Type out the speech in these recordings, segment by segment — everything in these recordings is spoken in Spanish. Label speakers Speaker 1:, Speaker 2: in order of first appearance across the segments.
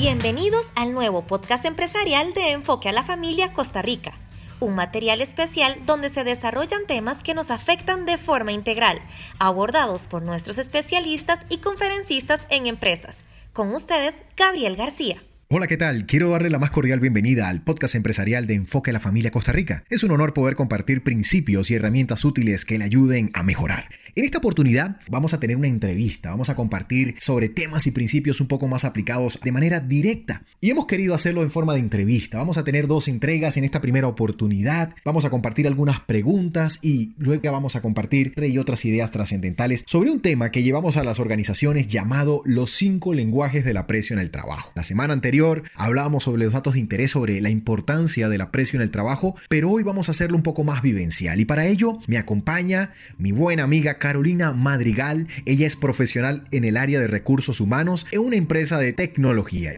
Speaker 1: Bienvenidos al nuevo podcast empresarial de Enfoque a la Familia Costa Rica, un material especial donde se desarrollan temas que nos afectan de forma integral, abordados por nuestros especialistas y conferencistas en empresas. Con ustedes, Gabriel García.
Speaker 2: Hola, ¿qué tal? Quiero darle la más cordial bienvenida al podcast empresarial de Enfoque a la Familia Costa Rica. Es un honor poder compartir principios y herramientas útiles que le ayuden a mejorar. En esta oportunidad vamos a tener una entrevista, vamos a compartir sobre temas y principios un poco más aplicados de manera directa. Y hemos querido hacerlo en forma de entrevista. Vamos a tener dos entregas en esta primera oportunidad. Vamos a compartir algunas preguntas y luego vamos a compartir y otras ideas trascendentales sobre un tema que llevamos a las organizaciones llamado los cinco lenguajes del aprecio en el trabajo. La semana anterior hablábamos sobre los datos de interés sobre la importancia del aprecio en el trabajo, pero hoy vamos a hacerlo un poco más vivencial y para ello me acompaña mi buena amiga Carolina Madrigal. Ella es profesional en el área de recursos humanos en una empresa de tecnología.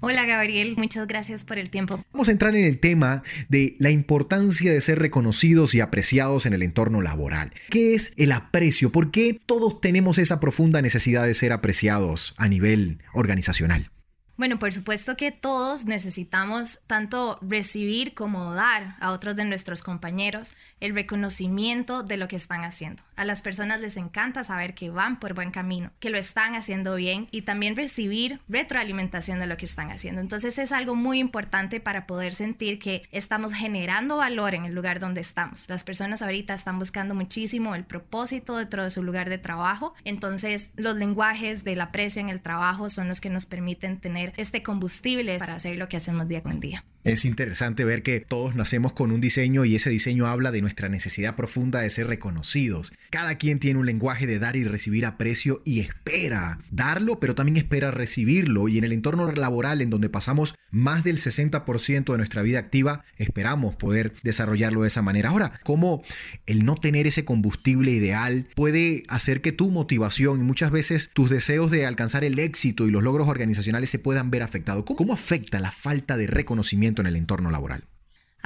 Speaker 3: Hola Gabriel, muchas gracias por el tiempo.
Speaker 2: Vamos a entrar en el tema de la importancia de ser reconocidos y apreciados en el entorno laboral. ¿Qué es el aprecio? ¿Por qué todos tenemos esa profunda necesidad de ser apreciados a nivel organizacional?
Speaker 3: Bueno, por supuesto que todos necesitamos tanto recibir como dar a otros de nuestros compañeros el reconocimiento de lo que están haciendo. A las personas les encanta saber que van por buen camino, que lo están haciendo bien y también recibir retroalimentación de lo que están haciendo. Entonces es algo muy importante para poder sentir que estamos generando valor en el lugar donde estamos. Las personas ahorita están buscando muchísimo el propósito dentro de su lugar de trabajo. Entonces los lenguajes del aprecio en el trabajo son los que nos permiten tener este combustible para hacer lo que hacemos día con día.
Speaker 2: Es interesante ver que todos nacemos con un diseño y ese diseño habla de nuestra necesidad profunda de ser reconocidos. Cada quien tiene un lenguaje de dar y recibir aprecio y espera darlo, pero también espera recibirlo. Y en el entorno laboral en donde pasamos más del 60% de nuestra vida activa, esperamos poder desarrollarlo de esa manera. Ahora, ¿cómo el no tener ese combustible ideal puede hacer que tu motivación y muchas veces tus deseos de alcanzar el éxito y los logros organizacionales se puedan ver afectados? ¿Cómo afecta la falta de reconocimiento? En el entorno laboral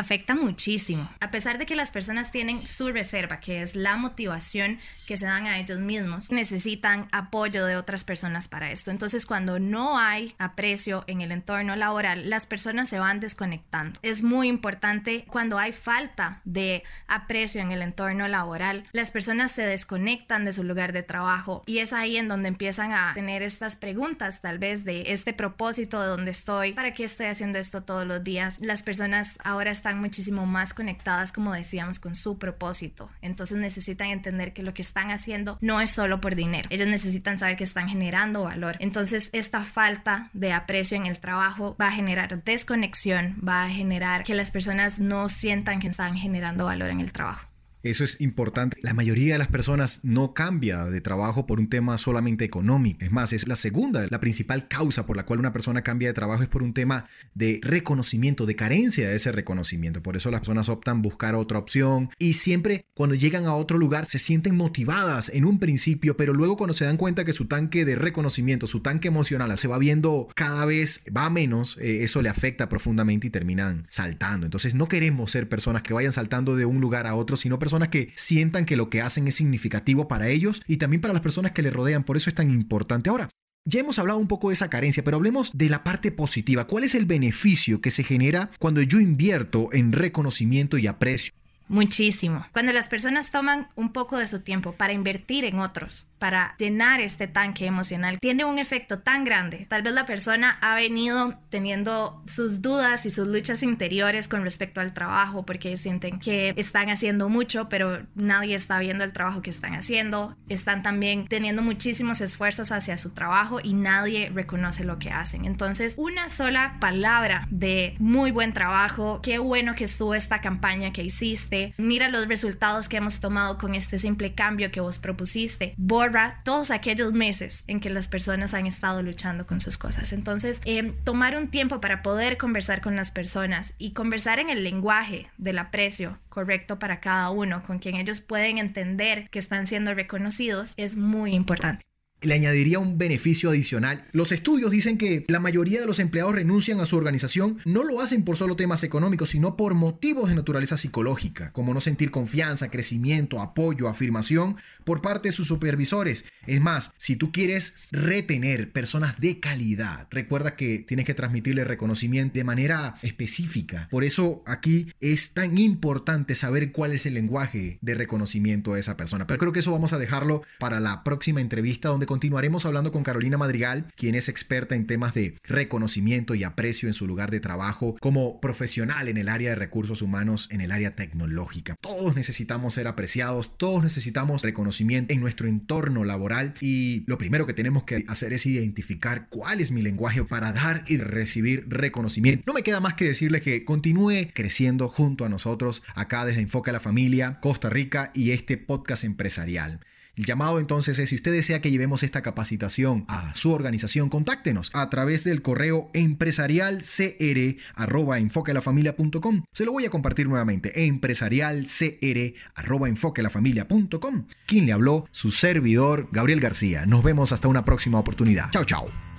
Speaker 3: afecta muchísimo. A pesar de que las personas tienen su reserva, que es la motivación que se dan a ellos mismos, necesitan apoyo de otras personas para esto. Entonces, cuando no hay aprecio en el entorno laboral, las personas se van desconectando. Es muy importante cuando hay falta de aprecio en el entorno laboral, las personas se desconectan de su lugar de trabajo y es ahí en donde empiezan a tener estas preguntas, tal vez de este propósito de dónde estoy, para qué estoy haciendo esto todos los días. Las personas ahora están muchísimo más conectadas, como decíamos, con su propósito. Entonces necesitan entender que lo que están haciendo no es solo por dinero. Ellos necesitan saber que están generando valor. Entonces esta falta de aprecio en el trabajo va a generar desconexión, va a generar que las personas no sientan que están generando valor en el trabajo.
Speaker 2: Eso es importante. La mayoría de las personas no cambia de trabajo por un tema solamente económico. Es más, es la segunda, la principal causa por la cual una persona cambia de trabajo es por un tema de reconocimiento, de carencia de ese reconocimiento. Por eso las personas optan buscar otra opción y siempre cuando llegan a otro lugar se sienten motivadas en un principio, pero luego cuando se dan cuenta que su tanque de reconocimiento, su tanque emocional se va viendo cada vez va menos, eh, eso le afecta profundamente y terminan saltando. Entonces no queremos ser personas que vayan saltando de un lugar a otro, sino personas personas que sientan que lo que hacen es significativo para ellos y también para las personas que le rodean. Por eso es tan importante. Ahora, ya hemos hablado un poco de esa carencia, pero hablemos de la parte positiva. ¿Cuál es el beneficio que se genera cuando yo invierto en reconocimiento y aprecio?
Speaker 3: Muchísimo. Cuando las personas toman un poco de su tiempo para invertir en otros, para llenar este tanque emocional, tiene un efecto tan grande. Tal vez la persona ha venido teniendo sus dudas y sus luchas interiores con respecto al trabajo porque sienten que están haciendo mucho, pero nadie está viendo el trabajo que están haciendo. Están también teniendo muchísimos esfuerzos hacia su trabajo y nadie reconoce lo que hacen. Entonces, una sola palabra de muy buen trabajo, qué bueno que estuvo esta campaña que hiciste mira los resultados que hemos tomado con este simple cambio que vos propusiste, borra todos aquellos meses en que las personas han estado luchando con sus cosas. Entonces, eh, tomar un tiempo para poder conversar con las personas y conversar en el lenguaje del aprecio correcto para cada uno, con quien ellos pueden entender que están siendo reconocidos, es muy importante.
Speaker 2: Le añadiría un beneficio adicional. Los estudios dicen que la mayoría de los empleados renuncian a su organización, no lo hacen por solo temas económicos, sino por motivos de naturaleza psicológica, como no sentir confianza, crecimiento, apoyo, afirmación por parte de sus supervisores. Es más, si tú quieres retener personas de calidad, recuerda que tienes que transmitirle reconocimiento de manera específica. Por eso aquí es tan importante saber cuál es el lenguaje de reconocimiento de esa persona. Pero creo que eso vamos a dejarlo para la próxima entrevista donde continuaremos hablando con Carolina Madrigal, quien es experta en temas de reconocimiento y aprecio en su lugar de trabajo como profesional en el área de recursos humanos, en el área tecnológica. Todos necesitamos ser apreciados, todos necesitamos reconocimiento en nuestro entorno laboral y lo primero que tenemos que hacer es identificar cuál es mi lenguaje para dar y recibir reconocimiento. No me queda más que decirle que continúe creciendo junto a nosotros acá desde Enfoque a la Familia, Costa Rica y este podcast empresarial. El llamado entonces es, si usted desea que llevemos esta capacitación a su organización, contáctenos a través del correo empresarialcr.enfoquelafamilia.com. Se lo voy a compartir nuevamente, empresarialcr.enfoquelafamilia.com. Quien le habló, su servidor, Gabriel García. Nos vemos hasta una próxima oportunidad. Chao, chao.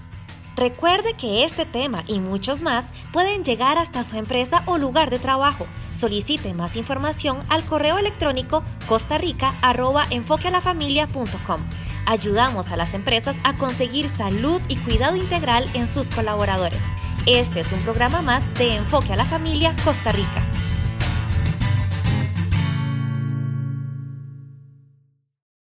Speaker 1: Recuerde que este tema y muchos más pueden llegar hasta su empresa o lugar de trabajo. Solicite más información al correo electrónico costarrica.enfoquealafamilia.com. Ayudamos a las empresas a conseguir salud y cuidado integral en sus colaboradores. Este es un programa más de Enfoque a la Familia Costa Rica.